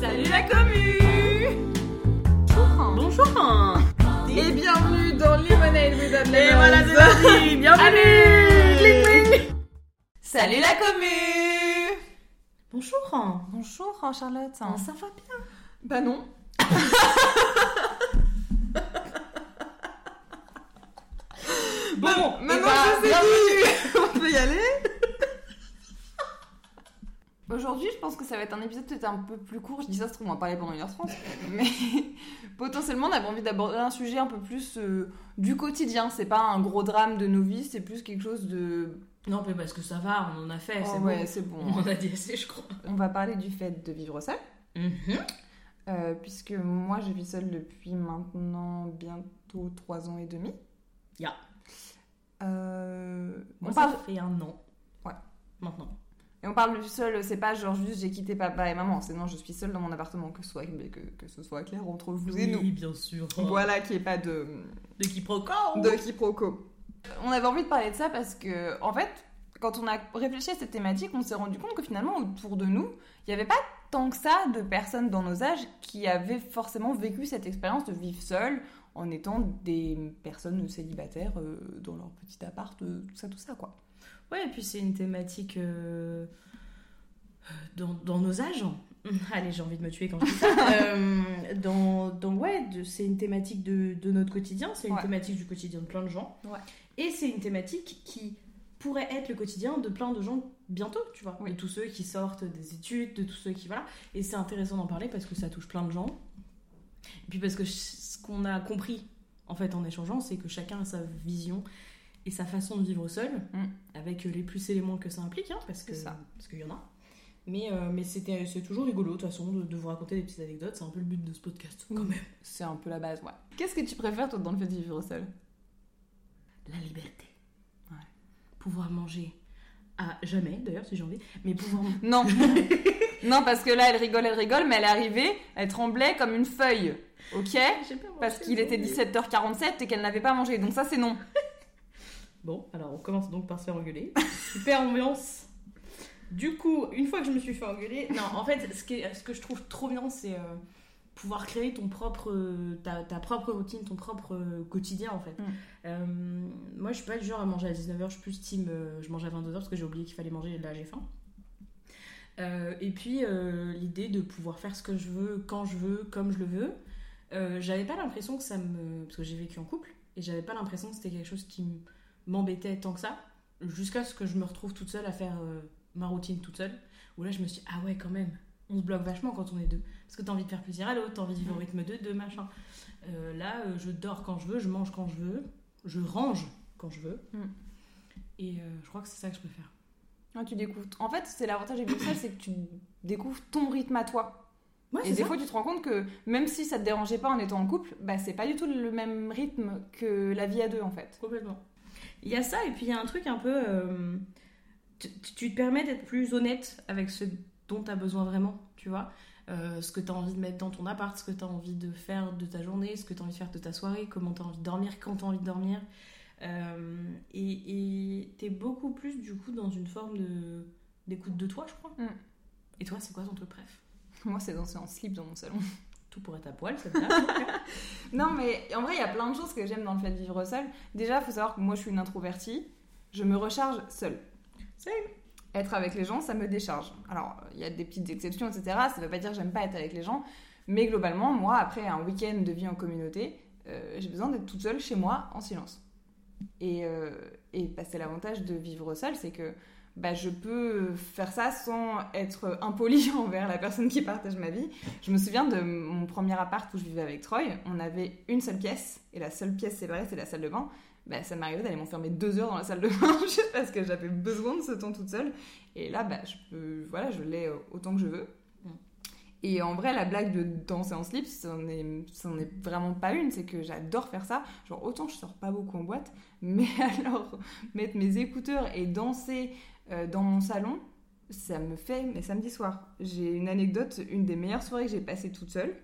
Salut la commu. Bonjour Et bienvenue dans Lemonade with Et voilà, c'est parti. Bienvenue. Salut la commu. Bonjour Bonjour Charlotte. Ça va bien? Bah non. Bon, Maintenant que c'est dit, on peut y aller? Aujourd'hui, je pense que ça va être un épisode peut-être un peu plus court. Je dis ça, se trouve, on va parler pendant 1h30. Mais potentiellement, on avait envie d'aborder un sujet un peu plus euh, du quotidien. C'est pas un gros drame de nos vies, c'est plus quelque chose de. Non, mais parce que ça va, on en a fait, Oh c'est ouais, bon. c'est bon. On en a dit assez, je crois. On va parler du fait de vivre seul. Mhm. euh, puisque moi, je vis seule depuis maintenant bientôt 3 ans et demi. Ya. Euh, Moi, on ça parle fait un an. Ouais. Maintenant. Et on parle du seul, c'est pas genre juste j'ai quitté papa et maman, c'est non, je suis seule dans mon appartement, que ce soit, que, que ce soit clair entre vous et nous. Oui, bien sûr. Voilà, qu'il n'y ait pas de, De quiproquo de quiproquo. On avait envie de parler de ça parce que, en fait, quand on a réfléchi à cette thématique, on s'est rendu compte que finalement, autour de nous, il n'y avait pas tant que ça de personnes dans nos âges qui avaient forcément vécu cette expérience de vivre seule en étant des personnes célibataires euh, dans leur petit appart, euh, tout ça, tout ça, quoi. Ouais, et puis c'est une thématique euh, dans, dans nos âges. Allez, j'ai envie de me tuer quand je dis ça. Euh, dans, dans, ouais, c'est une thématique de, de notre quotidien, c'est une Ouais. thématique du quotidien de plein de gens. Ouais. Et c'est une thématique qui pourrait être le quotidien de plein de gens bientôt, tu vois. Oui. De tous ceux qui sortent des études, de tous ceux qui. Voilà. Et c'est intéressant d'en parler parce que ça touche plein de gens. Et puis parce que ce qu'on a compris, en fait, en échangeant, c'est que chacun a sa vision et sa façon de vivre seul, Mm. avec les plus et les moins que ça implique, hein, parce que ça. parce qu'il y en a. Mais, euh, mais c'était, c'est toujours rigolo, de toute façon, de, de vous raconter des petites anecdotes. C'est un peu le but de ce podcast, quand Mm. même. C'est un peu la base, ouais. Qu'est-ce que tu préfères, toi, dans le fait de vivre seul La liberté. Ouais. Pouvoir manger à jamais, d'ailleurs, si j'ai envie. Mais pouvoir... Non. non, parce que là, elle rigole, elle rigole, mais elle est arrivée, elle tremblait comme une feuille. Ok? Parce qu'il était mais- 17h47 et qu'elle n'avait pas mangé. Donc ça, c'est non. Bon, alors on commence donc par se faire engueuler. Super ambiance. Du coup, une fois que je me suis fait engueuler, non, en fait, ce, qui est- ce que je trouve trop bien, c'est euh, pouvoir créer ton propre, euh, ta, ta propre routine, ton propre euh, quotidien, en fait. Mm. Moi, je suis pas du genre à manger à 19h, je suis plus team, je mange à 22h parce que j'ai oublié qu'il fallait manger, et là j'ai faim. Et puis, l'idée de pouvoir faire ce que je veux, quand je veux, comme je le veux. J'avais pas l'impression que ça me. Parce que j'ai vécu en couple, et j'avais pas l'impression que c'était quelque chose qui m- m'embêtait tant que ça, jusqu'à ce que je me retrouve toute seule à faire euh, ma routine toute seule, où là je me suis dit, ah ouais, quand même, on se bloque vachement quand on est deux. Parce que t'as envie de faire plaisir à l'autre, t'as envie de vivre au rythme de deux, machin. Euh, là, euh, je dors quand je veux, je mange quand je veux, je range quand je veux. Mm. Et je crois que c'est ça que je préfère. Ah, tu découvres. En fait, c'est l'avantage vivre seul, c'est que tu découvres ton rythme à toi. Ouais, Et des fois, tu te rends compte que même si ça te dérangeait pas en étant en couple, bah c'est pas du tout le même rythme que la vie à deux en fait. Complètement. Il y a ça, et puis il y a un truc un peu. euh, tu, tu te permets d'être plus honnête avec ce dont tu as besoin vraiment, tu vois. Euh, ce que tu as envie de mettre dans ton appart, ce que tu as envie de faire de ta journée, ce que tu as envie de faire de ta soirée, comment tu as envie de dormir, quand tu as envie de dormir. Euh, et tu es beaucoup plus, du coup, dans une forme de d'écoute de toi, je crois. Mm. Et toi, c'est quoi ton truc bref Moi, c'est danser en slip dans mon salon. Tout pour être à poil, dame. Non, mais en vrai, il y a plein de choses que j'aime dans le fait de vivre seul. Déjà, il faut savoir que moi, je suis une introvertie. Je me recharge seule. Same. Être avec les gens, ça me décharge. Alors, il y a des petites exceptions, etc. Ça veut pas dire que j'aime pas être avec les gens. Mais globalement, moi, après un week-end de vie en communauté, euh, j'ai besoin d'être toute seule chez moi, en silence. Et, euh, et bah, c'est l'avantage de vivre seule, c'est que bah, je peux faire ça sans être impoli envers la personne qui partage ma vie. Je me souviens de mon premier appart où je vivais avec Troy. On avait une seule pièce, et la seule pièce séparée, c'est la salle de bain. Bah, ça m'arrivait d'aller m'enfermer deux heures dans la salle de bain juste parce que j'avais besoin de ce temps toute seule. Et là, bah, je peux, voilà, je l'ai autant que je veux. Mm. Et en vrai, la blague de danser en slip, c'en est, est vraiment pas une. C'est que j'adore faire ça. Genre, autant je sors pas beaucoup en boîte, mais alors mettre mes écouteurs et danser euh, dans mon salon, ça me fait mes samedis soirs. J'ai une anecdote, une des meilleures soirées que j'ai passées toute seule.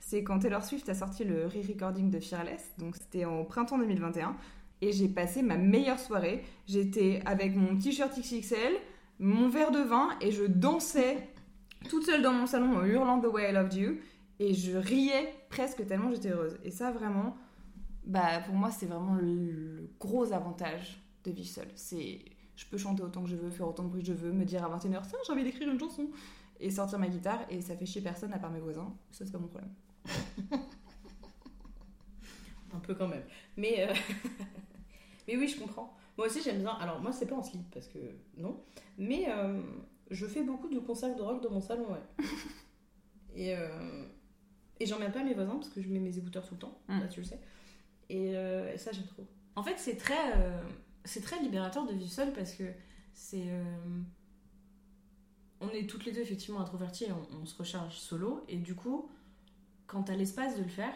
C'est quand Taylor Swift a sorti le re-recording de Fearless, donc c'était en printemps 2021, et j'ai passé ma meilleure soirée. J'étais avec mon t-shirt XXL, mon verre de vin, et je dansais toute seule dans mon salon en hurlant The Way I Loved You. Et je riais presque tellement j'étais heureuse. Et ça, vraiment, bah, pour moi, c'est vraiment le, le gros avantage de vivre seule. C'est, je peux chanter autant que je veux, faire autant de bruit que je veux, me dire à 21h, tiens, j'ai envie d'écrire une chanson. Et sortir ma guitare, et ça fait chier personne à part mes voisins. Ça, c'est pas mon problème. Un peu quand même. Mais, euh, mais oui, je comprends. Moi aussi, j'aime bien. Alors, moi, c'est pas en slip parce que non. Mais euh, je fais beaucoup de concerts de rock dans mon salon, ouais. et euh, et j'emmène pas mes voisins parce que je mets mes écouteurs tout le temps. Mm. Là, tu le sais. Et, euh, et ça, j'aime trop. En fait, c'est très, c'est très libérateur de vivre seul parce que c'est. euh, on est toutes les deux effectivement introverties et on, on se recharge solo. Et du coup, quand t'as l'espace de le faire,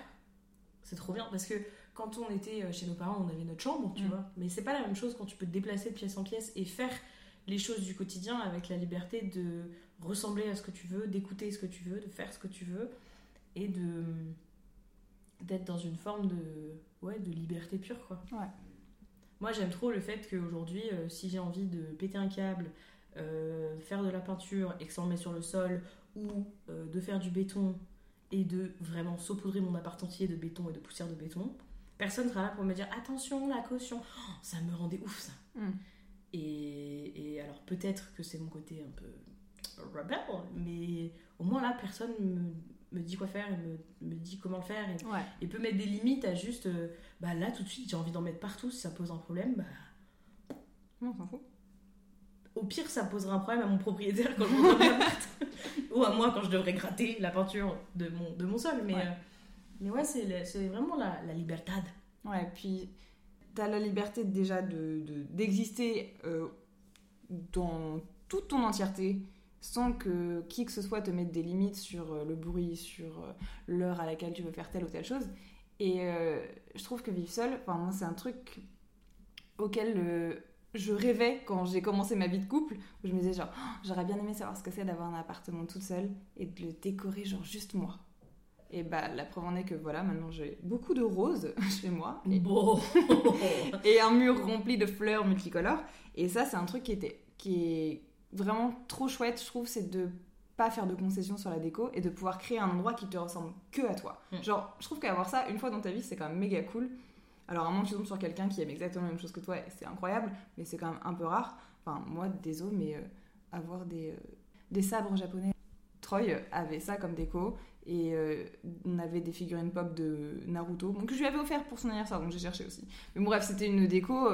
c'est trop bien. Parce que quand on était euh, chez nos parents, on avait notre chambre, tu Mm. vois. Mais c'est pas la même chose quand tu peux te déplacer de pièce en pièce et faire les choses du quotidien avec la liberté de ressembler à ce que tu veux, d'écouter ce que tu veux, de faire ce que tu veux et de d'être dans une forme de ouais de liberté pure quoi. Ouais. Moi j'aime trop le fait qu'aujourd'hui euh, si j'ai envie de péter un câble, euh, faire de la peinture et que ça en met sur le sol ou euh, de faire du béton et de vraiment saupoudrer mon appart entier de béton et de poussière de béton, personne sera là pour me dire attention la caution. Oh, ça me rendait ouf ça. Mm. Et, et alors peut-être que c'est mon côté un peu rebelle, mais au moins là personne me, dit quoi faire et me, me dit comment le faire et, Ouais. et peut mettre des limites à juste euh, bah là tout de suite j'ai envie d'en mettre partout si ça pose un problème bah, Non, on s'en fout. au pire ça posera un problème à mon propriétaire quand je dans l'appart ou à moi quand je devrais gratter la peinture de mon, de mon sol mais Ouais. euh, mais ouais c'est vraiment la, la libertad Ouais, puis t'as la liberté déjà de de- d'exister euh, dans toute ton entièreté sans que qui que ce soit te mette des limites sur euh, le bruit, sur euh, l'heure à laquelle tu veux faire telle ou telle chose. Et euh, je trouve que vivre seul, enfin moi c'est un truc auquel euh, je rêvais quand j'ai commencé ma vie de couple, où je me disais genre Oh, j'aurais bien aimé savoir ce que c'est d'avoir un appartement toute seule et de le décorer genre juste moi. Et bah la preuve en est que voilà, maintenant j'ai beaucoup de roses chez moi et, bon et un mur rempli de fleurs multicolores. Et ça c'est un truc qui était qui est vraiment trop chouette, je trouve, c'est de pas faire de concessions sur la déco et de pouvoir créer un endroit qui te ressemble que à toi. Mm. Genre, je trouve qu'avoir ça une fois dans ta vie, c'est quand même méga cool. Alors, à moins que tu tombes sur quelqu'un qui aime exactement la même chose que toi, c'est incroyable, mais c'est quand même un peu rare. Enfin, moi, désolé, mais euh, avoir des, euh, des sabres japonais. Troy avait ça comme déco et euh, on avait des figurines pop de Naruto donc, que je lui avais offert pour son anniversaire, donc j'ai cherché aussi. Mais bref, c'était une déco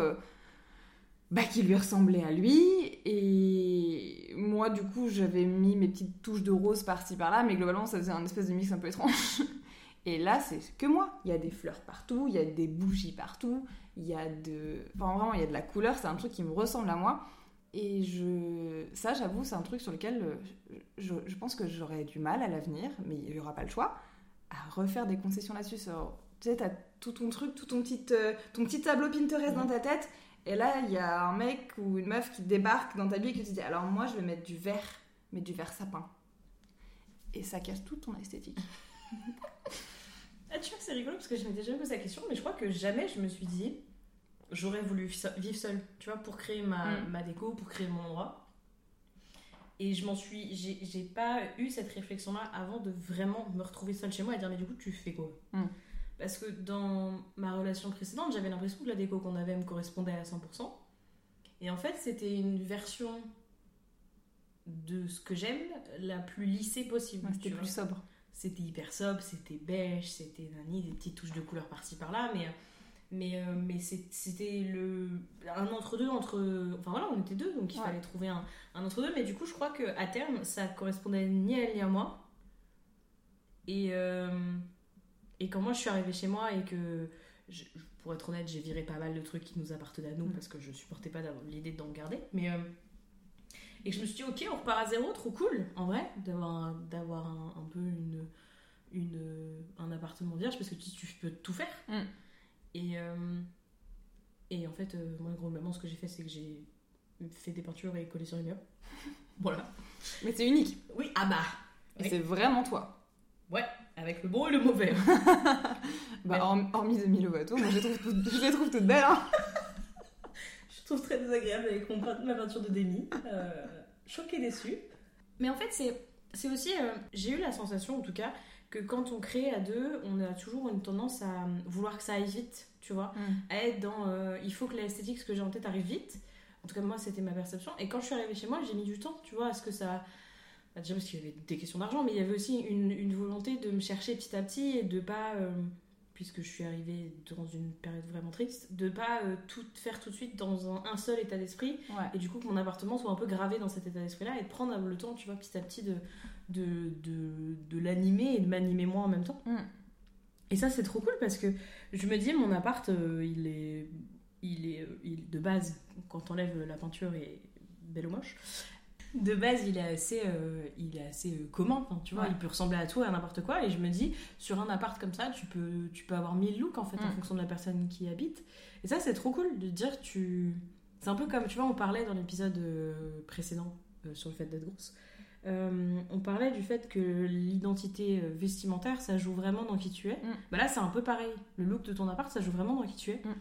bah, qui lui ressemblait à lui. Et moi, du coup, j'avais mis mes petites touches de rose par-ci par-là, mais globalement, ça faisait un espèce de mix un peu étrange. Et là, c'est que moi. Il y a des fleurs partout, il y a des bougies partout, il y a de. Enfin, vraiment, il y a de la couleur, c'est un truc qui me ressemble à moi. Et je... ça, j'avoue, c'est un truc sur lequel euh, je, je pense que j'aurais du mal à l'avenir, mais il n'y aura pas le choix, à refaire des concessions là-dessus. Tu sais, t'as tout ton truc, tout ton petit, euh, ton petit tableau Pinterest dans ta tête, et là, il y a un mec ou une meuf qui débarque dans ta vie et qui te dit Alors, moi, je vais mettre du vert, mais du vert sapin. Et ça casse toute ton esthétique. Ah, tu vois que c'est rigolo parce que je m'étais jamais posé la question, mais je crois que jamais je me suis dit j'aurais voulu vivre seule, tu vois, pour créer ma, Mm. ma déco, pour créer mon endroit. Et je m'en suis. J'ai j'ai pas eu cette réflexion-là avant de vraiment me retrouver seule chez moi et dire mais du coup, tu fais quoi? Mm. Parce que dans ma relation précédente, j'avais l'impression que la déco qu'on avait me correspondait à 100%. Et en fait, c'était une version de ce que j'aime la plus lissée possible. Ouais, C'était plus sobre. C'était hyper sobre, c'était beige, c'était nani, des petites touches de couleur par-ci par-là, mais, mais, euh, mais c'était le, un entre-deux entre. Enfin voilà, on était deux, donc il Ouais. fallait trouver un, un entre-deux, mais du coup, je crois qu'à terme, ça correspondait ni à elle ni à moi. Et, euh, et quand moi je suis arrivée chez moi et que, je- pour être honnête, j'ai viré pas mal de trucs qui nous appartenaient à nous Mm. parce que je supportais pas l'idée d'en garder, mais. euh, et je me suis dit, ok, on repart à zéro, trop cool, en vrai, d'avoir un, d'avoir un, un peu une, une, un appartement vierge parce que tu, tu peux tout faire. Mm. Et, euh, et en fait, euh, moi, globalement, ce que j'ai fait, c'est que j'ai fait des peintures et collé sur les murs. voilà. Mais c'est unique. Oui, ah bah Et Oui. c'est vraiment toi. Ouais, avec le bon et le mauvais. Bah, Ouais. horm- hormis Demi Lovato, moi je les trouve toutes, je les trouve toutes belles. Hein. Je trouve très désagréable avec mon peint- ma peinture de Demi. Euh, choquée déçue. Mais en fait, c'est C'est aussi, euh, j'ai eu la sensation en tout cas, que quand on crée à deux, on a toujours une tendance à vouloir que ça aille vite, tu vois. Mm. À être dans, euh, il faut que l'esthétique, ce que j'ai en tête, arrive vite. En tout cas, moi, c'était ma perception. Et quand je suis arrivée chez moi, j'ai mis du temps, tu vois, à ce que ça. Bah, déjà parce qu'il y avait des questions d'argent, mais il y avait aussi une, une volonté de me chercher petit à petit et de pas. euh, puisque je suis arrivée dans une période vraiment triste, de pas euh, tout faire tout de suite dans un, un seul état d'esprit Ouais. et du coup que mon appartement soit un peu gravé dans cet état d'esprit là et de prendre le temps tu vois petit à petit de de, de, de l'animer et de m'animer moi en même temps Mm. et ça c'est trop cool parce que je me dis mon appart euh, il est il est il- de base quand on enlève la peinture et belle ou moche de base il est assez euh, il est assez euh, commun tu vois Ouais. il peut ressembler à tout et à n'importe quoi et je me dis sur un appart comme ça tu peux tu peux avoir mille looks en fait en Mm. fonction de la personne qui y habite et ça c'est trop cool de dire tu c'est un peu comme tu vois on parlait dans l'épisode euh, précédent euh, sur le fait d'être grosse Euh, on parlait du fait que l'identité vestimentaire ça joue vraiment dans qui tu es Mm. bah là c'est un peu pareil le look de ton appart ça joue vraiment dans qui tu es Mm.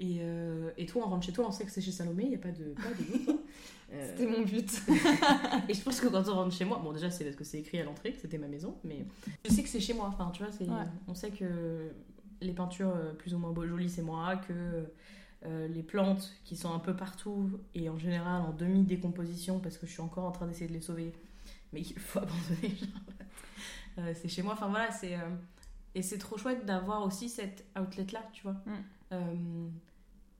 Et, euh, et toi on rentre chez toi on sait que c'est chez Salomé il n'y a pas de, pas de hein. Euh, C'était mon but. et je pense que quand on rentre chez moi, bon déjà c'est parce que c'est écrit à l'entrée que c'était ma maison, mais je sais que c'est chez moi. Enfin tu vois, Ouais. on sait que les peintures euh, plus ou moins beau- jolies c'est moi, que euh, les plantes qui sont un peu partout et en général en demi décomposition parce que je suis encore en train d'essayer de les sauver, mais qu'il faut abandonner. C'est chez moi. Enfin voilà, c'est et c'est trop chouette d'avoir aussi cette outlet là, tu vois, Mm. Euh,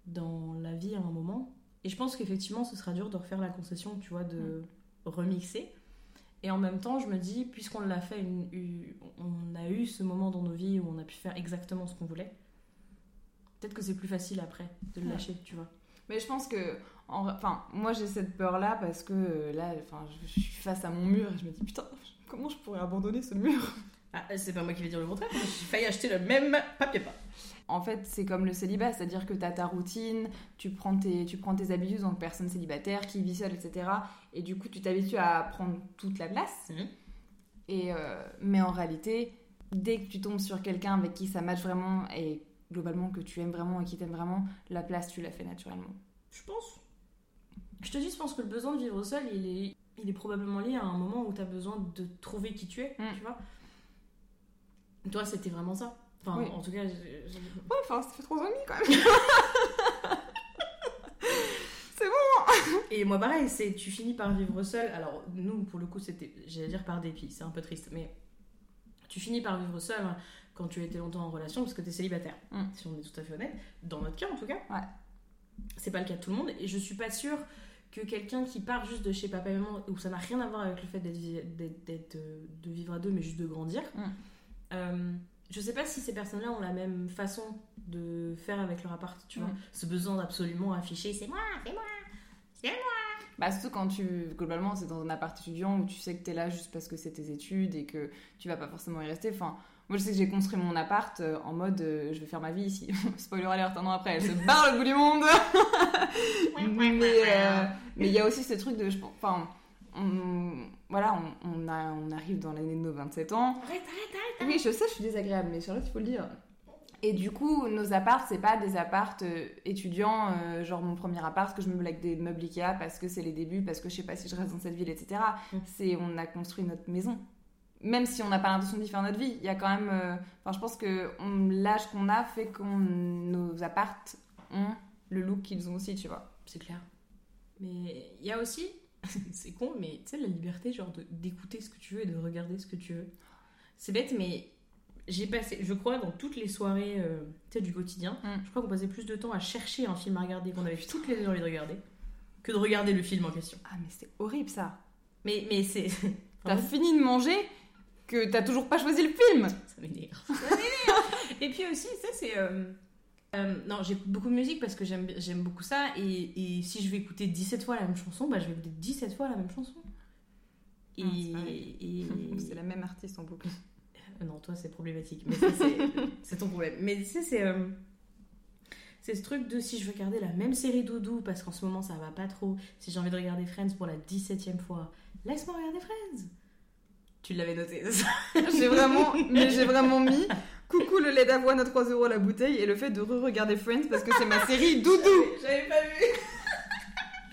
dans la vie à un moment. Et je pense qu'effectivement, ce sera dur de refaire la concession, tu vois, de remixer. Et en même temps, je me dis, puisqu'on l'a fait, une- une- on a eu ce moment dans nos vies où on a pu faire exactement ce qu'on voulait, peut-être que c'est plus facile après de le Ouais. lâcher, tu vois. Mais je pense que, en- enfin, moi j'ai cette peur-là parce que euh, là, enfin, je, je suis face à mon mur et je me dis putain, comment je pourrais abandonner ce mur? Ah, c'est pas moi qui vais dire le contraire, j'ai failli acheter le même papier peint. En fait, c'est comme le célibat, c'est-à-dire que tu as ta routine, tu prends tes, tu prends tes habitudes en tant que personne célibataire qui vit seule, etc. Et du coup, tu t'habitues à prendre toute la place. Mhm. Et, euh, mais en réalité, dès que tu tombes sur quelqu'un avec qui ça match vraiment et globalement que tu aimes vraiment et qui t'aime vraiment, la place, tu la fais naturellement. Je pense. Je te dis, je pense que le besoin de vivre seul, il est, il est probablement lié à un moment où tu as besoin de trouver qui tu es, Mm. tu vois. Toi, c'était vraiment ça. Enfin, Oui. en tout cas, j'ai- Ouais, enfin, ça fait trois ans et demi quand même. Et moi, pareil, c'est tu finis par vivre seul. Alors, nous, pour le coup, c'était, j'allais dire par dépit, c'est un peu triste, mais tu finis par vivre seul quand tu étais longtemps en relation parce que tu es célibataire, Mm. si on est tout à fait honnête. Dans notre cas, en tout cas. Ouais. C'est pas le cas de tout le monde. Et je suis pas sûre que quelqu'un qui part juste de chez papa et maman, où ça n'a rien à voir avec le fait d'être, d'être- d'être, euh, de vivre à deux, mais juste de grandir. Mm. Euh, je sais pas si ces personnes-là ont la même façon de faire avec leur appart, tu vois. Mm. Ce besoin d'absolument afficher, c'est moi, c'est moi. Bah, surtout quand tu, globalement, c'est dans un appart étudiant où tu sais que t'es là juste parce que c'est tes études et que tu vas pas forcément y rester. Enfin, moi, je sais que j'ai construit mon appart euh, en mode euh, je vais faire ma vie ici. Spoiler alert, un an après, elle se barre le bout du monde. mais euh, mais il y a aussi ce truc de, je pense- enfin, on, voilà, on, on, a, on arrive dans l'année de nos 27 ans. Arrête, arrête, arrête. Oui, je sais, je suis désagréable, mais Charlotte, il faut le dire. Et du coup, nos apparts, c'est pas des apparts euh, étudiants, euh, genre mon premier appart que je meuble avec des meubles Ikea parce que c'est les débuts, parce que je sais pas si je reste dans cette ville, etc. Mm. C'est on a construit notre maison. Même si on n'a pas l'intention d'y faire notre vie, il y a quand même. euh, Enfin, je pense que l'âge qu'on a fait que nos apparts ont le look qu'ils ont aussi, tu vois. C'est clair. Mais il y a aussi, c'est con, mais tu sais, la liberté, genre d'écouter ce que tu veux et de regarder ce que tu veux. C'est bête, mais j'ai passé, je crois, dans toutes les soirées euh, du quotidien, Mm. je crois qu'on passait plus de temps à chercher un film à regarder qu'on avait toutes les envie de regarder que de regarder le film en question. Ah, mais c'est horrible ça. Mais, mais c'est. T'as fini de manger que t'as toujours pas choisi le film. Ça m'énerve. Ça m'énerve. et puis aussi, ça c'est. euh, euh, non, j'ai beaucoup de musique parce que j'aime beaucoup ça. Et, et si je vais écouter 17 fois la même chanson, bah je vais écouter 17 fois la même chanson. Et. Ah, c'est et- C'est la même artiste en boucle. Euh, Non, toi c'est problématique. Mais c'est ton problème. Mais tu sais, c'est. euh, C'est ce truc de si je veux regarder la même série doudou parce qu'en ce moment ça va pas trop, si j'ai envie de regarder Friends pour la 17ème fois, laisse-moi regarder Friends. Tu l'avais noté, J'ai vraiment, mais j'ai vraiment mis coucou le lait d'avoine à 3 euros la bouteille et le fait de re-regarder Friends parce que c'est ma série doudou. J'avais pas vu.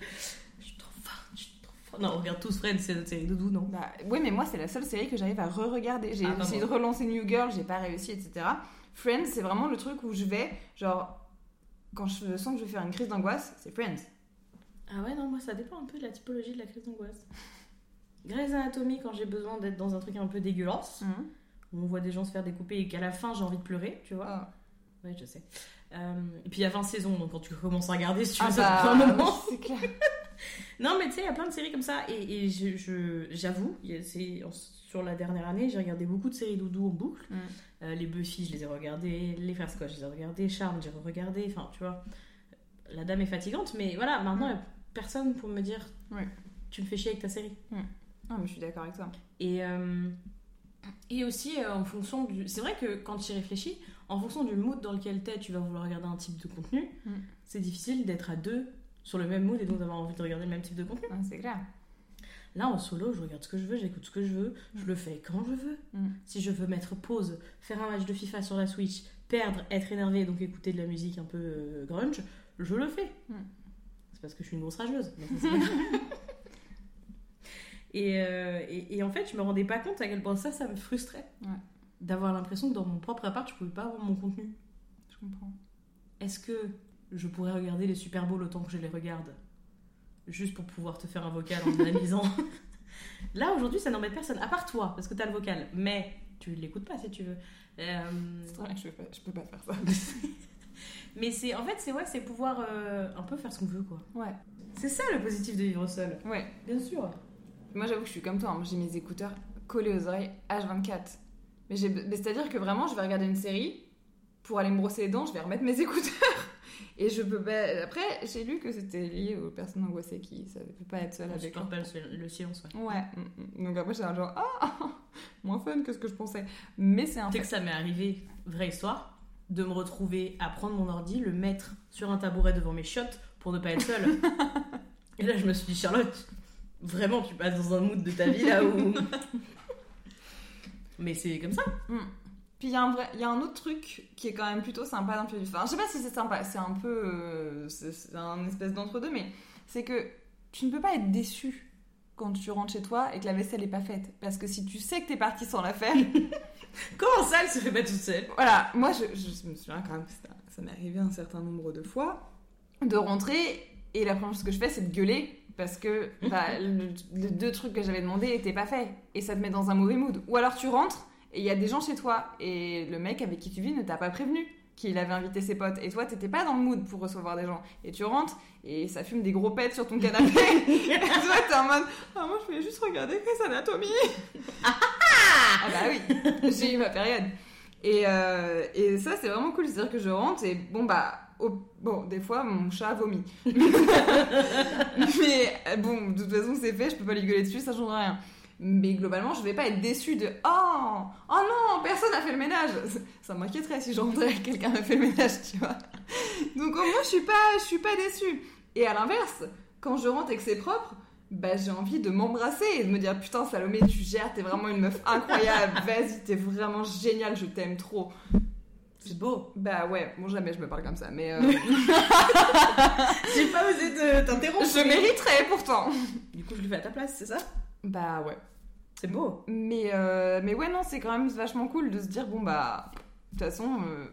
je suis trop forte, je suis trop forte. Non, on regarde tous Friends, c'est notre série doudou, non? Bah, oui, mais moi, c'est la seule série que j'arrive à re-regarder. J'ai Ah, essayé moi. de relancer New Girl, j'ai pas réussi, etc. Friends, c'est vraiment le truc où je vais, genre, quand je sens que je vais faire une crise d'angoisse, c'est Friends. Ah ouais, non, moi ça dépend un peu de la typologie de la crise d'angoisse. Grey's Anatomy, quand j'ai besoin d'être dans un truc un peu dégueulasse, où on voit des gens se faire découper et qu'à la fin j'ai envie de pleurer, tu vois. Ah. Ouais, je sais. Euh, et puis il y a 20 saisons, donc quand tu commences à regarder, si tu veux, Ah ça bah, prend un moment. clair. Non, mais tu sais, il y a plein de séries comme ça. Et, et je- je- j'avoue, sur la dernière année, j'ai regardé beaucoup de séries doudou en boucle. Mm. Euh, les Buffy, je les ai regardées. Les Frères Scott, je les ai regardées. Charme, j'ai regardé. Enfin, tu vois, la dame est fatigante. Mais voilà, maintenant, il n'y a personne pour me dire tu me fais chier avec ta série. Non, mais je suis d'accord avec toi. Et, euh, et aussi, euh, en fonction du. C'est vrai que quand tu y réfléchis, en fonction du mood dans lequel t'es, tu vas vouloir regarder un type de contenu. Mm. C'est difficile d'être à deux sur le même mood et donc d'avoir envie de regarder le même type de contenu. C'est clair. Là, en solo, je regarde ce que je veux, j'écoute ce que je veux, je le fais quand je veux. Mm. Si je veux mettre pause, faire un match de FIFA sur la Switch, perdre, être énervé, donc écouter de la musique un peu euh, grunge, je le fais. Mm. C'est parce que je suis une grosse rageuse. mais ça. et, euh, et, et en fait, je me rendais pas compte à quel point ça, ça me frustrait. Ouais. D'avoir l'impression que dans mon propre appart, je pouvais pas avoir mon contenu. Je comprends. Est-ce que je pourrais regarder les Super Bowls autant que je les regarde? Juste pour pouvoir te faire un vocal en analysant. Là, aujourd'hui, ça n'embête personne, à part toi, parce que t'as le vocal. Mais tu l'écoutes pas si tu veux. Euh, C'est bien que je peux pas, je peux pas faire ça. mais c'est en fait, c'est ouais, c'est pouvoir euh, un peu faire ce qu'on veut, quoi. Ouais. C'est ça le positif de vivre seul. Ouais. Bien sûr. Moi, j'avoue que je suis comme toi. hein. J'ai mes écouteurs collés aux oreilles H24. Mais, c'est-à-dire que vraiment, je vais regarder une série. Pour aller me brosser les dents, je vais remettre mes écouteurs. Et je peux pas. Après, j'ai lu que c'était lié aux personnes angoissées qui ne peuvent pas être seules On avec supporte pas le, le silence, ouais. Ouais. mm, mm. Donc après, j'étais genre, ah, moins fun que ce que je pensais. Mais c'est un Tu sais que ça m'est arrivé, vraie histoire, de me retrouver à prendre mon ordi, le mettre sur un tabouret devant mes shots pour ne pas être seule. Et là, je me suis dit, Charlotte, vraiment, tu passes dans un mood de ta vie là où. Mais c'est comme ça. Puis il y, a un vrai- il y a un autre truc qui est quand même plutôt sympa dans le Enfin, je sais pas si c'est sympa, c'est un peu. euh, c'est un espèce d'entre-deux, mais c'est que tu ne peux pas être déçu quand tu rentres chez toi et que la vaisselle est pas faite. Parce que si tu sais que t'es parti sans la faire, Comment ça, elle se fait pas toute seule? Voilà, moi je, je me souviens quand même que ça, ça m'est arrivé un certain nombre de fois de rentrer et la première chose que je fais c'est de gueuler parce que bah, le- les deux trucs que j'avais demandé étaient pas faits. Et ça te met dans un mauvais mood. Ou alors tu rentres et il y a des gens chez toi et le mec avec qui tu vis ne t'a pas prévenu qu'il avait invité ses potes. Et toi t'étais pas dans le mood pour recevoir des gens. Et tu rentres et ça fume des gros pets sur ton canapé. Et toi t'es en mode ah moi je voulais juste regarder Grey's Anatomy. Ah bah oui j'ai eu ma période. Et, euh, et ça c'est vraiment cool. C'est à dire que je rentre et bon bah au- bon des fois mon chat vomit. Mais bon de toute façon c'est fait je peux pas lui gueuler dessus ça change rien. Mais globalement je vais pas être déçue de oh oh non personne n'a fait le ménage! Ça m'inquiéterait si je rentrais que quelqu'un a fait le ménage tu vois. Donc au moins je suis pas je suis pas déçue. Et à l'inverse quand je rentre et que c'est propre bah j'ai envie de m'embrasser et de me dire putain Salomé tu gères t'es vraiment une meuf incroyable. Vas-y t'es vraiment géniale je t'aime trop C'est beau. bah ouais bon jamais je me parle comme ça mais euh, J'ai pas osé te- t'interrompre. je mériterais pourtant Du coup, je le fais à ta place, c'est ça? Bah ouais C'est beau. Mais, euh, mais ouais, non, c'est quand même vachement cool de se dire, bon, bah, de toute façon, euh,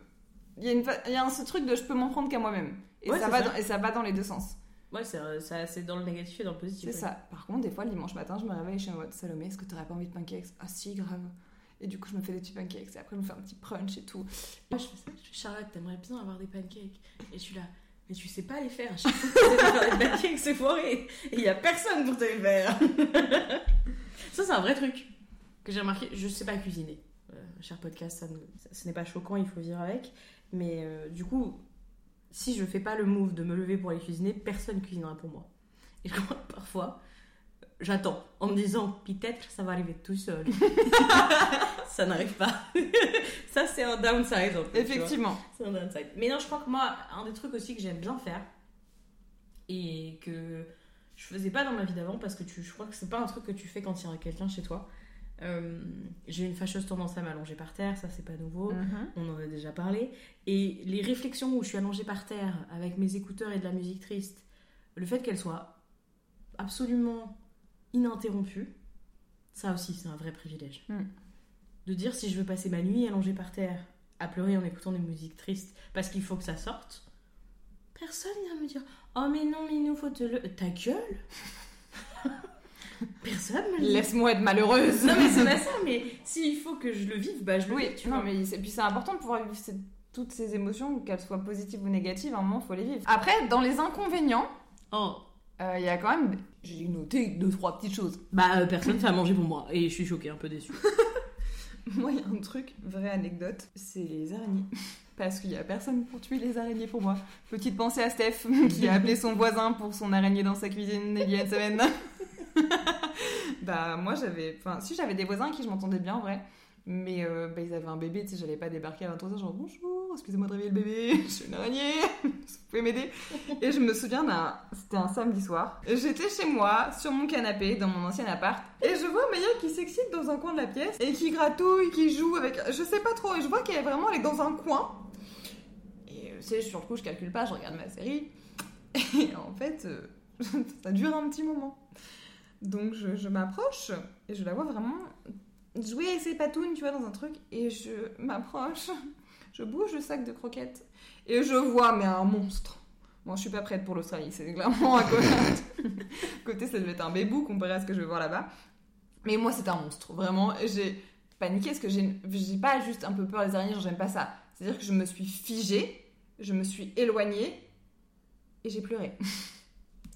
il y a, une fa- il y a un- ce truc de je peux m'en prendre qu'à moi-même. Et, Ouais, ça va ça. dans, et ça va dans les deux sens. Ouais, c'est euh, c'est dans le négatif et dans le positif. C'est ouais. ça. Par contre, des fois, le dimanche matin, je me réveille chez moi, Salomé, est-ce que t'aurais pas envie de pancakes Ah si, grave. Et du coup, je me fais des petits pancakes. Et après, je me fais un petit brunch et tout. Je fais ça. Je fais Charlotte, t'aimerais bien avoir des pancakes. Et je suis là. Mais tu sais pas les faire. Essaies de faire des pancakes, c'est foiré. Et il y a personne pour te les faire. ça, c'est un vrai truc que j'ai remarqué. Je sais pas cuisiner. Euh, cher podcast, ça- ce n'est pas choquant, il faut vivre avec. Mais euh, du coup, si je fais pas le move de me lever pour aller cuisiner, personne cuisinera pour moi. Et je crois que parfois, j'attends en me disant peut-être ça va arriver tout seul. ça n'arrive pas. ça, c'est un downside. en fait. Effectivement. C'est un downside. Mais non, je crois que moi, un des trucs aussi que j'aime bien faire et que je faisais pas dans ma vie d'avant parce que tu, je crois que c'est pas un truc que tu fais quand il y a quelqu'un chez toi. Euh, j'ai une fâcheuse tendance à m'allonger par terre, ça c'est pas nouveau. Mhm. On en a déjà parlé. Et les réflexions où je suis allongée par terre avec mes écouteurs et de la musique triste, le fait qu'elles soient absolument ininterrompue, ça aussi, c'est un vrai privilège. Mm. De dire si je veux passer ma nuit allongée par terre, à pleurer en écoutant des musiques tristes, parce qu'il faut que ça sorte, personne vient me dire Oh, mais non, Minou, faut te le. Ta gueule Personne. Laisse-moi être malheureuse. Non, mais c'est pas ça, mais s'il faut que je le vive, bah je le Oui, tu non, vois. mais c'est- puis c'est important de pouvoir vivre toutes ces émotions, qu'elles soient positives ou négatives, à un moment, faut les vivre. Après, dans les inconvénients, Oh. euh, il y a quand même. J'ai noté deux, trois petites choses. Bah, euh, personne fait à manger pour moi, et je suis choquée, un peu déçue. Moi, il y a un truc, vraie anecdote, c'est les araignées. Parce qu'il y a personne pour tuer les araignées pour moi. Petite pensée à Steph, qui a appelé son voisin pour son araignée dans sa cuisine il y a une semaine. bah, moi, j'avais. Enfin, si j'avais des voisins qui je m'entendais bien, en vrai. Mais euh, bah, ils avaient un bébé, tu sais, j'allais pas débarquer à 23h, genre bonjour, excusez-moi de réveiller le bébé, je suis une araignée, vous pouvez m'aider Et je me souviens d'un. C'était un samedi soir. J'étais chez moi, sur mon canapé, dans mon ancien appart, et je vois Maya qui s'excite dans un coin de la pièce, et qui gratouille, qui joue avec. Je sais pas trop, et je vois qu'elle est vraiment elle est dans un coin. Et euh, tu sais, sur le coup, je calcule pas, je regarde ma série. Et en fait, euh, ça dure un petit moment. Donc je, m'approche, et je la vois vraiment jouer avec ses patounes, tu vois, dans un truc, et je m'approche, je bouge le sac de croquettes, et je vois, mais un monstre. Moi, je suis pas prête pour l'Australie, c'est clairement à côté. côté, ça devait être un bébou comparé à ce que je vais voir là-bas. Mais moi, c'est un monstre, vraiment. J'ai paniqué parce que j'ai pas juste un peu peur des araignées, j'aime pas ça. C'est-à-dire que je me suis figée, je me suis éloignée, et j'ai pleuré.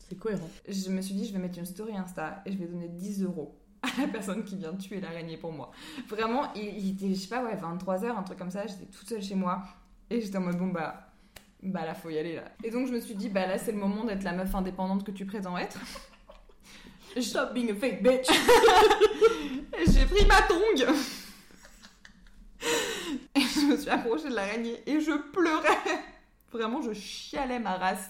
C'est cohérent. Je me suis dit, je vais mettre une story Insta et je vais donner 10 euros à la personne qui vient de tuer l'araignée pour moi. Vraiment, il, était, je sais pas, ouais, 23h, un truc comme ça, j'étais toute seule chez moi et j'étais en mode, bon bah, bah là, faut y aller là. Et donc je me suis dit, bah là, c'est le moment d'être la meuf indépendante que tu prétends être. Stop being a fake bitch j'ai pris ma tongue et je me suis approchée de l'araignée et je pleurais. Vraiment, je chialais ma race.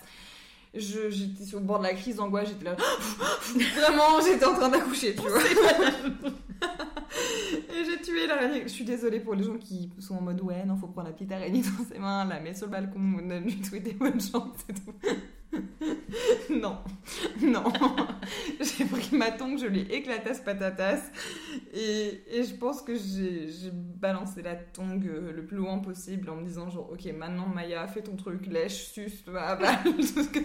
Je- J'étais sur le bord de la crise d'angoisse, j'étais là. Vraiment, j'étais en train d'accoucher, tu vois. et j'ai tué l'araignée. Je suis désolée pour les gens qui sont en mode ouais, non, faut prendre la petite araignée dans ses mains, la mettre sur le balcon, ne lui souhaiter bonne chance et tout. non, non. j'ai pris ma tongue, je l'ai éclatasse patatas. Et, et je pense que j'ai balancé la tongue euh, le plus loin possible en me disant genre ok maintenant Maya fais ton truc lèche suce va va tout ce que oh,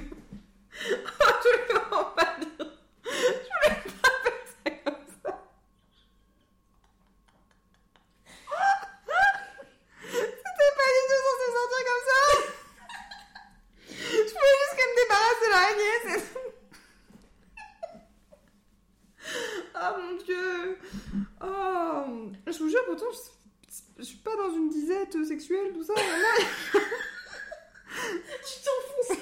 je vraiment pas dire je voulais pas faire ça comme ça c'était pas du tout censé sortir comme ça je voulais juste qu'elle me l'araignée c'est ah mon dieu Oh, je vous jure, pourtant, je, je suis pas dans une disette sexuelle, tout ça. vraiment. Tu t'enfonces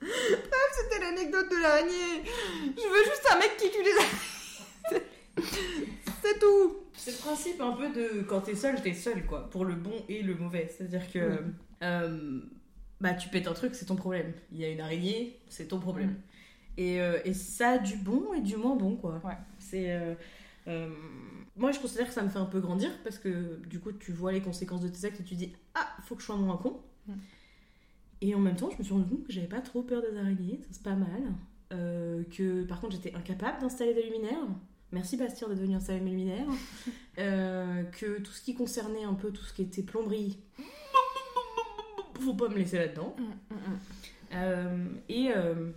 Bref, c'était l'anecdote de l'araignée. Je veux juste un mec qui tue les araignées. C'est tout. C'est le principe un peu de quand t'es seul, t'es seul quoi, pour le bon et le mauvais. C'est-à-dire que Oui. euh, bah tu pètes un truc, c'est ton problème. Il y a une araignée, c'est ton problème. Mm. Et, euh, et ça a du bon et du moins bon quoi. Ouais. C'est euh, euh, moi je considère que ça me fait un peu grandir parce que du coup tu vois les conséquences de tes actes et tu dis ah faut que je sois moins con. Mm. Et en même temps je me suis rendu compte que j'avais pas trop peur des araignées, ça c'est pas mal. Que par contre j'étais incapable d'installer des luminaires. Merci Bastien de devenir installer mes luminaires. Que tout ce qui concernait un peu tout ce qui était plomberie, faut pas me laisser là-dedans. Euh, et, euh,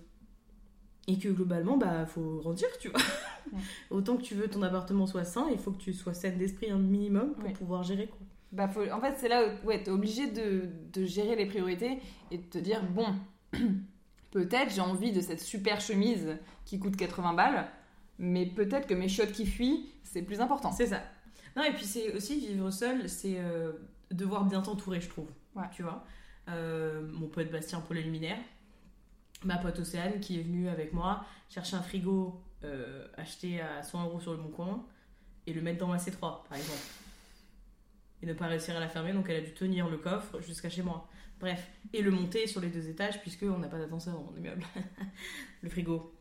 et que globalement, bah, faut grandir, tu vois. Ouais. Autant que tu veux ton appartement soit sain, il faut que tu sois saine d'esprit un minimum pour Ouais. pouvoir gérer, quoi. Bah, faut- En fait, c'est là où ouais, t'es obligé de, de gérer les priorités et de te dire bon, peut-être j'ai envie de cette super chemise qui coûte 80 balles, mais peut-être que mes chiottes qui fuient, c'est plus important. C'est ça. Non, et puis c'est aussi vivre seul, c'est euh, devoir bien t'entourer, je trouve. Ouais. Tu vois? Mon pote Bastien pour les luminaires, ma pote Océane qui est venue avec moi chercher un frigo euh, acheté à 100 euros sur le bon coin et le mettre dans ma C3, par exemple. Et ne pas réussir à la fermer, donc elle a dû tenir le coffre jusqu'à chez moi. Bref, et le monter sur les deux étages, puisqu'on n'a pas d'ascenseur dans mon immeuble. le frigo,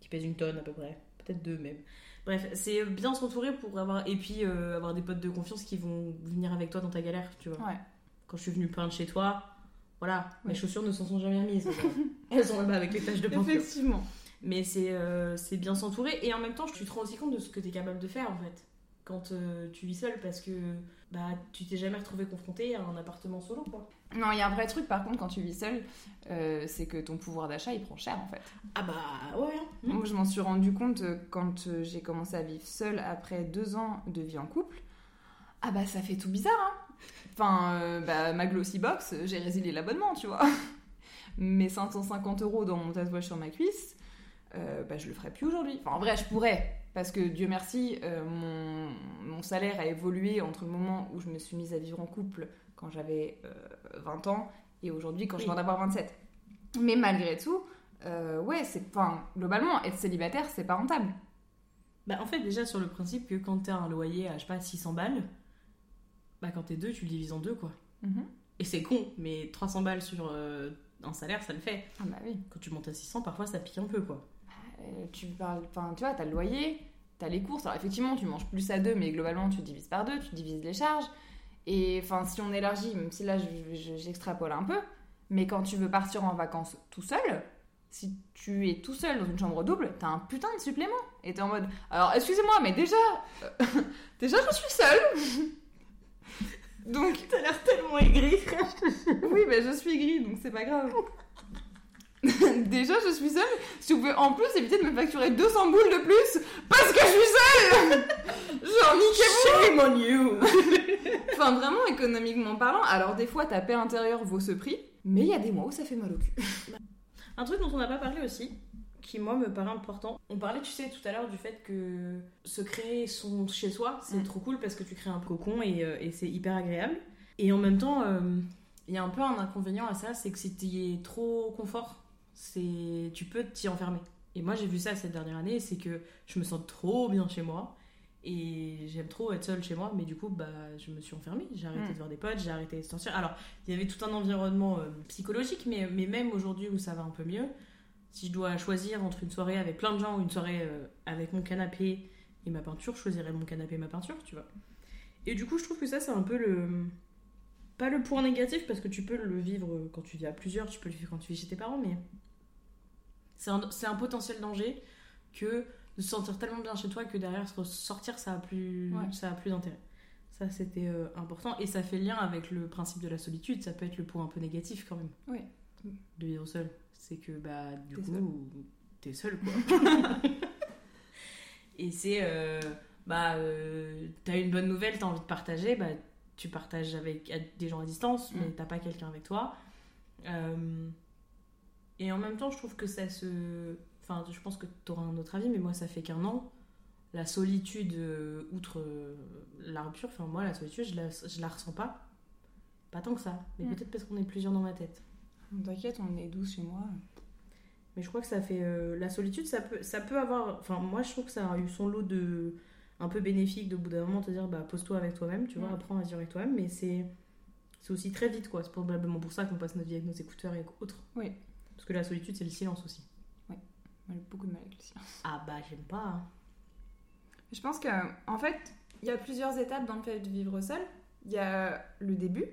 qui pèse une tonne à peu près, peut-être deux même. Bref, c'est bien s'entourer pour avoir. Et puis euh, avoir des potes de confiance qui vont venir avec toi dans ta galère, tu vois. Ouais. Quand je suis venue peindre chez toi, voilà, mes chaussures ne s'en sont jamais remises. Elles sont là-bas avec les taches de peinture. Effectivement. Mais c'est euh, bien s'entourer. Et en même temps, tu te rends aussi compte de ce que tu es capable de faire, en fait, quand euh, tu vis seul, parce que bah, tu t'es jamais retrouvé confronté à un appartement solo, quoi. Non, il y a un vrai truc par contre quand tu vis seul, euh, c'est que ton pouvoir d'achat il prend cher en fait. Ah bah ouais. hein. Moi je m'en suis rendu compte euh, quand euh, j'ai commencé à vivre seule après deux ans de vie en couple. Ah bah ça fait tout bizarre hein. Enfin, euh, bah, ma Glossy Box, j'ai résilié l'abonnement, tu vois. Mes 550 euros dans mon tatouage sur ma cuisse, euh, bah, je le ferai plus aujourd'hui. Enfin, en vrai, je pourrais, parce que Dieu merci, euh, mon, mon salaire a évolué entre le moment où je me suis mise à vivre en couple quand j'avais euh, 20 ans et aujourd'hui quand je Oui. viens d'avoir 27. Mais malgré tout, ouais, c'est. Enfin, globalement, être célibataire, c'est pas rentable. Bah en fait, déjà sur le principe que quand t'as un loyer à, je sais pas, 600 balles, bah quand t'es deux, tu le divises en deux, quoi. Et c'est con, mais 300 balles sur euh, un salaire, ça le fait. Ah bah oui. Quand tu montes à 600, parfois ça pique un peu, quoi. Euh, tu parles, enfin, tu vois, t'as le loyer, t'as les courses. Alors effectivement, tu manges plus à deux, mais globalement, tu divises par deux, tu divises les charges. Et enfin, si on élargit, même si là, je- je- j'extrapole un peu, mais quand tu veux partir en vacances tout seul, si tu es tout seul dans une chambre double, t'as un putain de supplément. Et t'es en mode, alors excusez-moi, mais déjà, euh, déjà, je suis seule. donc, T'as l'air tellement aigri, oui, mais je suis gris, donc c'est pas grave. Déjà, je suis seule. Si vous pouvez en plus éviter de me facturer 200 boules de plus parce que je suis seule Genre, niquez-vous Shame on you Enfin, vraiment, économiquement parlant, alors des fois, ta paix intérieure vaut ce prix, mais il y a des mois où ça fait mal au cul. Un truc dont on n'a pas parlé aussi, qui moi me paraît important. On parlait, tu sais, tout à l'heure du fait que se créer son chez soi, c'est Mm. trop cool parce que tu crées un cocon et, euh, et c'est hyper agréable. Et en même temps, euh, il y a un peu un inconvénient à ça, c'est que si t'y es trop confort, c'est tu peux t'y enfermer. Et moi j'ai vu ça cette dernière année, c'est que je me sens trop bien chez moi. Et j'aime trop être seule chez moi, mais du coup, bah, je me suis enfermée. J'ai arrêté Mm. de voir des potes, j'ai arrêté de sortir. Alors, il y avait tout un environnement euh, psychologique, mais, mais même aujourd'hui où ça va un peu mieux, si je dois choisir entre une soirée avec plein de gens ou une soirée euh, avec mon canapé et ma peinture, je choisirais mon canapé et ma peinture, tu vois. Et du coup, je trouve que ça, c'est un peu le. Pas le point négatif, parce que tu peux le vivre quand tu vis à plusieurs, tu peux le vivre quand tu vis chez tes parents, mais. C'est un, un potentiel danger que de se sentir tellement bien chez toi que derrière sortir, ça a plus, Ouais. ça a plus d'intérêt. Ça, c'était euh, important. Et ça fait lien avec le principe de la solitude. Ça peut être le point un peu négatif quand même. Oui. De vivre seul. C'est que, bah, du T'es coup, t'es seul, quoi. Et c'est, euh, bah, euh, t'as une bonne nouvelle, t'as envie de partager, bah, tu partages avec des gens à distance, mais Mm. t'as pas quelqu'un avec toi. Euh, et en même temps, je trouve que ça se. Enfin, je pense que t'auras un autre avis, mais moi, ça fait qu'un an. La solitude, euh, outre la rupture, enfin, moi, la solitude, je la, je la ressens pas. Pas tant que ça, mais Mm. peut-être parce qu'on est plusieurs dans ma tête. T'inquiète, on est douce chez moi. Mais je crois que ça fait. euh, la solitude, ça peut, ça peut avoir. Enfin, moi, je trouve que ça a eu son lot de. un peu bénéfique de bout d'un moment te dire, bah, pose-toi avec toi-même, tu vois, apprends à vivre avec toi-même, mais c'est. C'est aussi très vite, quoi. C'est probablement pour ça qu'on passe notre vie avec nos écouteurs et autres. Oui. Parce que la solitude, c'est le silence aussi. J'ai beaucoup de mal avec le silence. Ah, bah, j'aime pas. hein. Je pense que, en fait, il y a plusieurs étapes dans le fait de vivre seul. Il y a le début,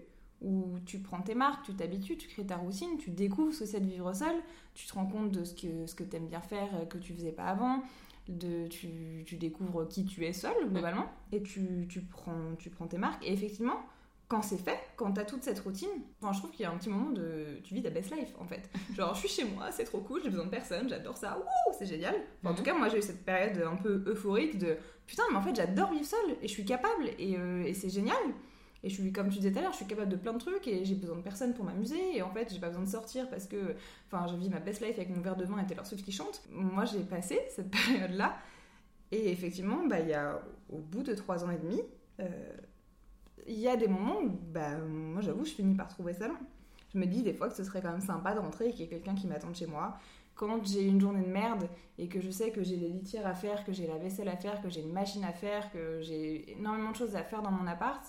où tu prends tes marques, tu t'habitues, tu crées ta routine, tu découvres ce que c'est de vivre seul, tu te rends compte de ce que, ce que tu aimes bien faire euh, que tu faisais pas avant, de, tu, tu découvres qui tu es seul, globalement, et tu, tu, prends, tu prends tes marques. Et effectivement, quand c'est fait, quand tu as toute cette routine, enfin, je trouve qu'il y a un petit moment de. Tu vis ta best life, en fait. Genre, je suis chez moi, c'est trop cool, j'ai besoin de personne, j'adore ça, wouh, c'est génial. Enfin, En Mhm. tout cas, moi, j'ai eu cette période un peu euphorique de putain, mais en fait, j'adore vivre seule et je suis capable et, euh, et c'est génial. Et je suis, comme tu disais tout à l'heure, je suis capable de plein de trucs et j'ai besoin de personne pour m'amuser. Et en fait, j'ai pas besoin de sortir parce que, enfin, je vis ma best life avec mon verre de vin et Taylor Swift qui chante. Moi, j'ai passé cette période-là. Et effectivement, bah, y a, au bout de trois ans et demi, euh, il y a des moments où, bah, moi, j'avoue, je finis par trouver ça long. Je me dis des fois que ce serait quand même sympa de rentrer et qu'il y ait quelqu'un qui m'attende chez moi. Quand j'ai une journée de merde et que je sais que j'ai les litières à faire, que j'ai la vaisselle à faire, que j'ai une machine à faire, que j'ai énormément de choses à faire dans mon appart,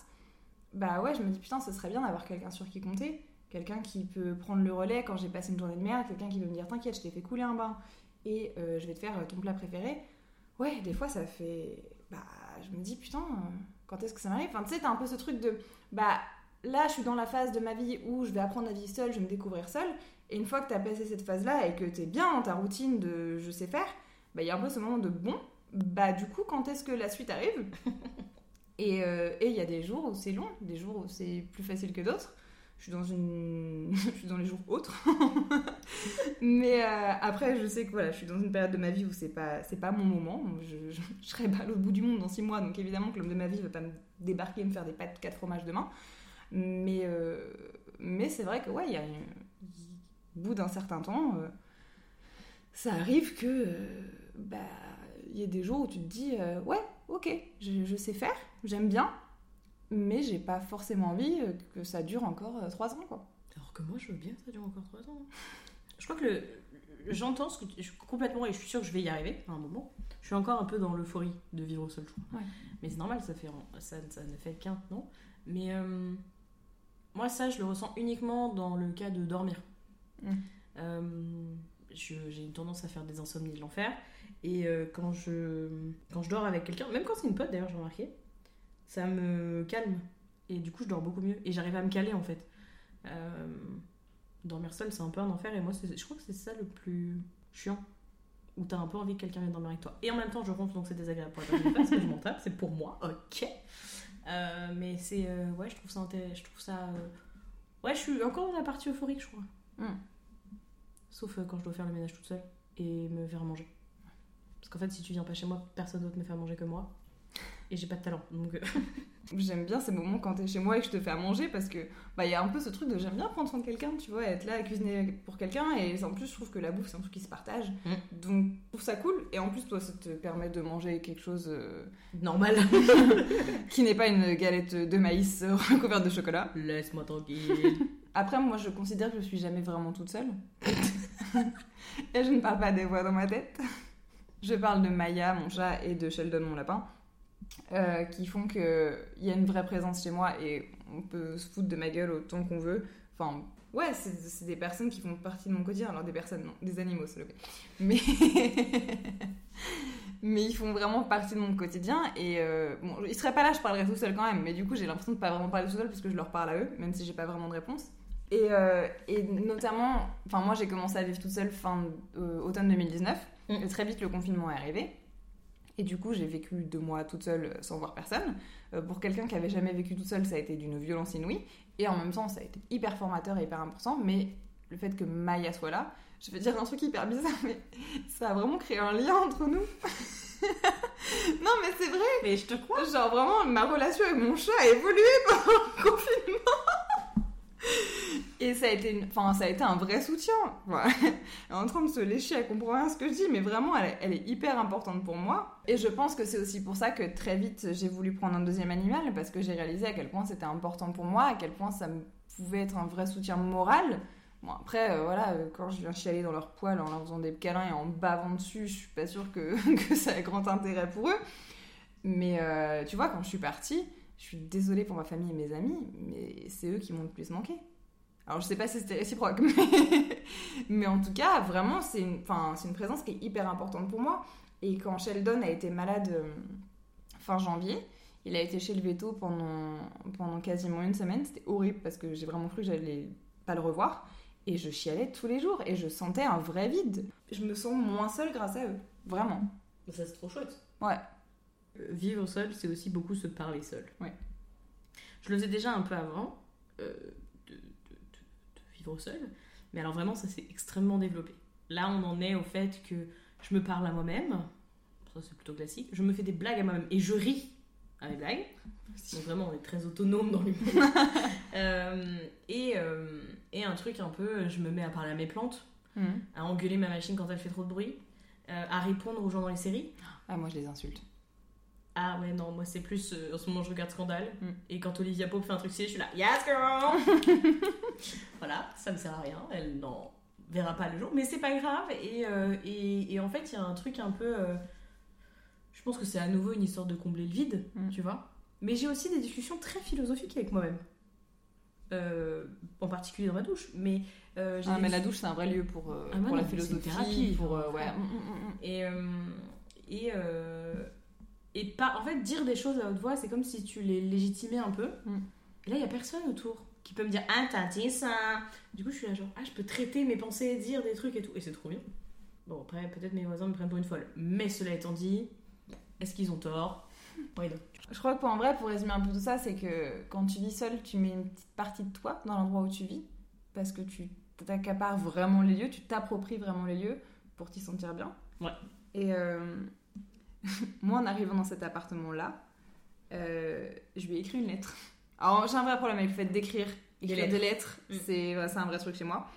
bah ouais, je me dis putain, ce serait bien d'avoir quelqu'un sur qui compter, quelqu'un qui peut prendre le relais quand j'ai passé une journée de merde, quelqu'un qui peut me dire t'inquiète, je t'ai fait couler un bain et euh, je vais te faire euh, ton plat préféré. Ouais, des fois ça fait. Bah, je me dis putain, quand est-ce que ça m'arrive? Enfin, tu sais, t'as un peu ce truc de. Bah, là, je suis dans la phase de ma vie où je vais apprendre à vivre seule, je vais me découvrir seule. Et une fois que tu as passé cette phase-là et que tu es bien dans ta routine de je sais faire, bah, il y a un peu ce moment de bon, bah du coup, quand est-ce que la suite arrive? euh, Et il y a des jours où c'est long, des jours où c'est plus facile que d'autres. Je suis dans une, les jours autres. Mais euh, après, je sais que voilà, je suis dans une période de ma vie où c'est pas, pas mon moment. Je, je, serai pas au bout du monde dans six mois, donc évidemment que l'homme de ma vie ne va pas me débarquer et me faire des pâtes quatre fromages demain. Mais, euh, mais c'est vrai que ouais, il y a au bout d'un certain temps, ça arrive que bah il y a des jours où tu te dis ouais, ok, je, je sais faire, j'aime bien, mais j'ai pas forcément envie euh, que ça dure encore euh, trois ans, quoi. Alors que moi, je veux bien que ça dure encore trois ans. Je crois que le... j'entends ce que tu... complètement et je suis sûre que je vais y arriver à un moment. Je suis encore un peu dans l'euphorie de vivre au seul, je Mais c'est normal, ça, fait... ça, ça ne fait qu'un, non? Mais euh, moi, ça, je le ressens uniquement dans le cas de dormir. Mm. j'ai une tendance à faire des insomnies de l'enfer. Et quand, je... quand je dors avec quelqu'un, même quand c'est une pote d'ailleurs, j'ai remarqué, ça me calme. Et du coup, je dors beaucoup mieux. Et j'arrive à me caler en fait. Euh, dormir seul, c'est un peu un enfer. Et moi, je crois que c'est ça le plus chiant. Où t'as un peu envie que quelqu'un vienne dormir avec toi. Et en même temps, je ronfle, donc c'est désagréable pour la personne parce que je m'en tape. C'est pour moi, ok. Euh, mais c'est. Euh, ouais, je trouve ça. Je trouve ça ouais, je suis encore dans la partie euphorique, je crois. Hmm. Sauf quand je dois faire le ménage toute seule et me faire manger. Parce qu'en fait, si tu viens pas chez moi, personne d'autre me fait manger que moi et j'ai pas de talent. Donc euh. j'aime bien ces moments quand t'es chez moi et que je te fais à manger parce que bah il y a un peu ce truc de j'aime bien prendre soin de quelqu'un, tu vois, être là à cuisiner pour quelqu'un et en plus je trouve que la bouffe c'est un truc qui se partage. Mm. Donc je trouve ça cool et en plus toi ça te permet de manger quelque chose euh, normal qui n'est pas une galette de maïs recouverte de chocolat. Laisse-moi tranquille. Après moi je considère que je suis jamais vraiment toute seule. et je ne parle pas des voix dans ma tête. Je parle de Maya, mon chat, et de Sheldon, mon lapin. Euh, qui font qu'il y a une vraie présence chez moi et on peut se foutre de ma gueule autant qu'on veut. Enfin, ouais, c'est des personnes qui font partie de mon quotidien. Alors, des personnes, non, des animaux, c'est le Mais. mais ils font vraiment partie de mon quotidien et euh, bon, ils seraient pas là, je parlerais tout seul quand même, mais du coup j'ai l'impression de pas vraiment parler tout seul parce que je leur parle à eux, même si j'ai pas vraiment de réponse. Et, euh, notamment, enfin moi j'ai commencé à vivre toute seule fin automne 2019 mm. Et très vite le confinement est arrivé. Et du coup, j'ai vécu deux mois toute seule euh, sans voir personne. Euh, pour quelqu'un qui avait jamais vécu toute seule, ça a été d'une violence inouïe. Et en même temps, ça a été hyper formateur et hyper important. Mais le fait que Maya soit là, je vais dire un truc hyper bizarre, mais ça a vraiment créé un lien entre nous. non, mais c'est vrai. Mais je te crois. Genre, vraiment, ma relation avec mon chat a évolué pendant le confinement. Et ça a été, enfin, ça a été un vrai soutien. Elle est en train de se lécher, elle comprend rien ce que je dis, mais vraiment, elle, est hyper importante pour moi. Et je pense que c'est aussi pour ça que très vite, j'ai voulu prendre un deuxième animal, parce que j'ai réalisé à quel point c'était important pour moi, à quel point ça pouvait être un vrai soutien moral. Bon, après, euh, voilà, euh, quand je viens chialer dans leur poils en leur faisant des câlins et en bavant dessus, je suis pas sûre que, que ça ait grand intérêt pour eux. Mais euh, tu vois, quand je suis partie, je suis désolée pour ma famille et mes amis, mais c'est eux qui m'ont le plus manqué. Alors je sais pas si c'était réciproque, mais... mais, en tout cas, vraiment, c'est une, une présence qui est hyper importante pour moi. Et quand Sheldon a été malade euh, fin janvier, il a été chez le veto pendant, pendant quasiment une semaine. C'était horrible parce que j'ai vraiment cru que j'allais pas le revoir. Et je chialais tous les jours et je sentais un vrai vide. Je me sens moins seule grâce à eux. Vraiment. Ça, c'est trop chouette. Ouais. Vivre seul, c'est aussi beaucoup se parler seul. Ouais. Je le faisais déjà un peu avant. Euh, seul. Mais alors vraiment, ça s'est extrêmement développé. Là, on en est au fait que je me parle à moi-même. Ça, c'est plutôt classique. Je me fais des blagues à moi-même et je ris à mes blagues. Donc vraiment, on est très autonome dans l'humour. euh, et, euh, et un truc un peu, je me mets à parler à mes plantes, hmm. à engueuler ma machine quand elle fait trop de bruit, à répondre aux gens dans les séries. Ah, moi, je les insulte. Ah ouais, non, moi c'est plus. Euh, en ce moment, je regarde Scandale. Hmm. Et quand Olivia Pope fait un truc je suis là, Yes girl Voilà, ça me sert à rien. Elle n'en verra pas le jour. Mais c'est pas grave. Et, euh, et, et, en fait, il y a un truc un peu. Euh, je pense que c'est à nouveau une histoire de combler le vide, hmm. tu vois. Mais j'ai aussi des discussions très philosophiques avec moi-même. en particulier dans ma douche. Mais, ah, mais la douche, c'est un vrai lieu pour, ah, pour la philosophie. Thérapie, pour, ouais. Et. et et pas en fait dire des choses à haute voix c'est comme si tu les légitimais un peu mm. Et là, il y a personne autour qui peut me dire Ah, t'as dit ça Du coup, je suis là, genre, ah, je peux traiter mes pensées, dire des trucs et tout. Et c'est trop bien. Bon, après, peut-être mes voisins me prennent pour une folle. Mais cela étant dit, est-ce qu'ils ont tort? Oui, donc. Je crois que pour en vrai, pour résumer un peu tout ça, c'est que quand tu vis seul, tu mets une petite partie de toi dans l'endroit où tu vis. Parce que tu t'accapares vraiment les lieux, tu t'appropries vraiment les lieux pour t'y sentir bien. Ouais. Et euh, moi, en arrivant dans cet appartement-là, euh, je lui ai écrit une lettre. Alors, j'ai un vrai problème avec le fait d'écrire écrire lettres. des lettres. Mm. C'est ouais, c'est un vrai truc chez moi.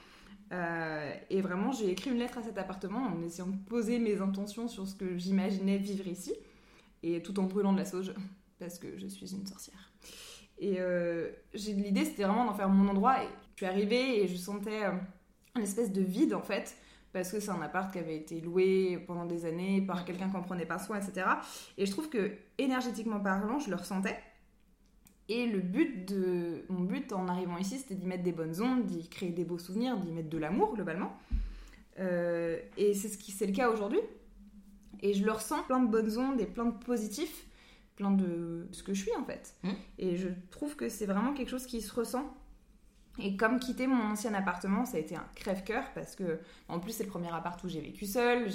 Euh, et vraiment, j'ai écrit une lettre à cet appartement en essayant de poser mes intentions sur ce que j'imaginais vivre ici. Et tout en brûlant de la sauge, parce que je suis une sorcière. Et euh, j'ai l'idée, c'était vraiment d'en faire mon endroit. Et je suis arrivée et je sentais une espèce de vide, en fait, parce que c'est un appart qui avait été loué pendant des années par quelqu'un qui en prenait pas soin, etc. Et je trouve que, énergétiquement parlant, je le ressentais. Et le but de mon but en arrivant ici, c'était d'y mettre des bonnes ondes, d'y créer des beaux souvenirs, d'y mettre de l'amour globalement. Euh, et c'est ce qui c'est le cas aujourd'hui. Et je le ressens, plein de bonnes ondes et plein de positifs, plein de ce que je suis en fait. Mm. Et je trouve que c'est vraiment quelque chose qui se ressent. Et comme quitter mon ancien appartement, ça a été un crève-cœur parce que, en plus, c'est le premier appart où j'ai vécu seule.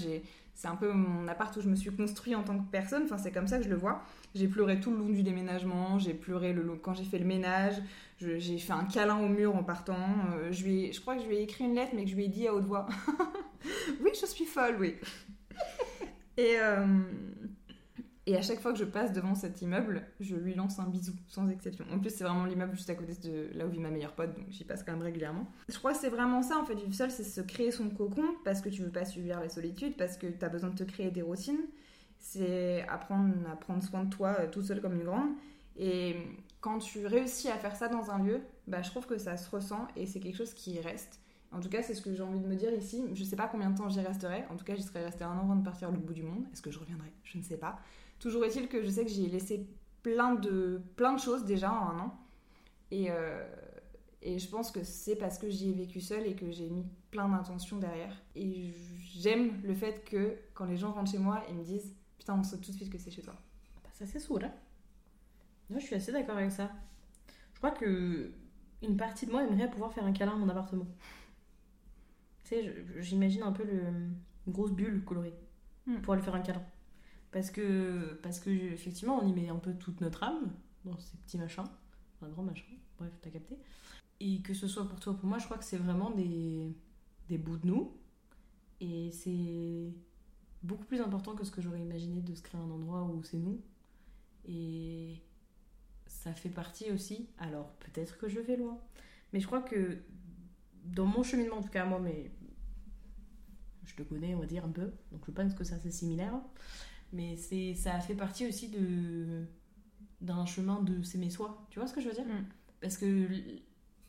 C'est un peu mon appart où je me suis construit en tant que personne. Enfin, c'est comme ça que je le vois. J'ai pleuré tout le long du déménagement. J'ai pleuré le long- quand j'ai fait le ménage. J'ai fait un câlin au mur en partant. Euh, je, je crois que je lui ai écrit une lettre, mais que je lui ai dit à haute voix. oui, je suis folle, oui. Et, euh, et à chaque fois que je passe devant cet immeuble, je lui lance un bisou, sans exception. En plus, c'est vraiment l'immeuble juste à côté de là où vit ma meilleure pote, donc j'y passe quand même régulièrement. Je crois que c'est vraiment ça, en fait, vivre seul, c'est se créer son cocon, parce que tu veux pas subir la solitude, parce que tu as besoin de te créer des routines. C'est apprendre à prendre soin de toi euh, tout seul comme une grande. Et quand tu réussis à faire ça dans un lieu, bah, je trouve que ça se ressent et c'est quelque chose qui reste. En tout cas, c'est ce que j'ai envie de me dire ici. Je sais pas combien de temps j'y resterai. En tout cas, j'y serais restée un an avant de partir l'autre bout du monde. Est-ce que je reviendrai? Je ne sais pas. Toujours est-il que je sais que j'y ai laissé plein de, plein de choses déjà en un an. Et, euh, et je pense que c'est parce que j'y ai vécu seule et que j'ai mis plein d'intentions derrière. Et j'aime le fait que quand les gens rentrent chez moi, ils me disent Putain, on saute tout de suite que c'est chez toi. Bah, ça c'est sourd, hein Moi, je suis assez d'accord avec ça. Je crois que une partie de moi aimerait pouvoir faire un câlin à mon appartement. Tu sais, j'imagine un peu le, une grosse bulle colorée Hmm. pour aller faire un câlin. Parce que, parce que effectivement, on y met un peu toute notre âme dans ces petits machins, un grand machin, bref, t'as capté. Et que ce soit pour toi ou pour moi, je crois que c'est vraiment des, des bouts de nous. Et c'est beaucoup plus important que ce que j'aurais imaginé de se créer un endroit où c'est nous. Et ça fait partie aussi, alors peut-être que je vais loin, mais je crois que dans mon cheminement, en tout cas moi, mais je te connais, on va dire un peu, donc je pense que ça c'est similaire, mais c'est ça fait partie aussi de d'un chemin de s'aimer soi. Tu vois ce que je veux dire? Mm. Parce que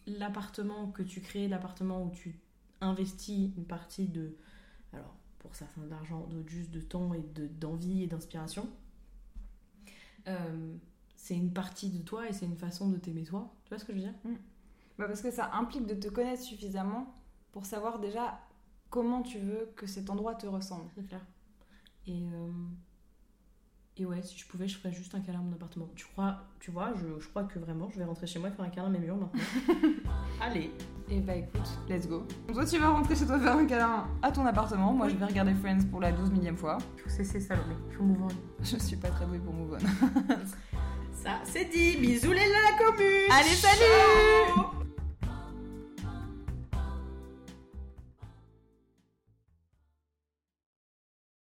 l'appartement que tu crées, l'appartement où tu investis une partie de, alors pour certains d'argent, d'autres juste de temps et de- d'envie et d'inspiration, euh, c'est une partie de toi et c'est une façon de t'aimer toi. Tu vois ce que je veux dire? Bah, parce que ça implique de te connaître suffisamment pour savoir déjà comment tu veux que cet endroit te ressemble. C'est clair. Et, euh, et ouais, si je pouvais, je ferais juste un câlin à mon appartement. Tu crois, tu vois, je, je crois que vraiment, je vais rentrer chez moi et faire un câlin à mes murs maintenant. Allez Et bah écoute, let's go. Toi tu vas rentrer chez toi faire un câlin à ton appartement, moi Oui. je vais regarder Friends pour la 12 millième fois. C'est c'est Salomé, je move on. Je suis pas très douée pour move on. Ça, c'est dit Bisous les la commune Allez salut Ciao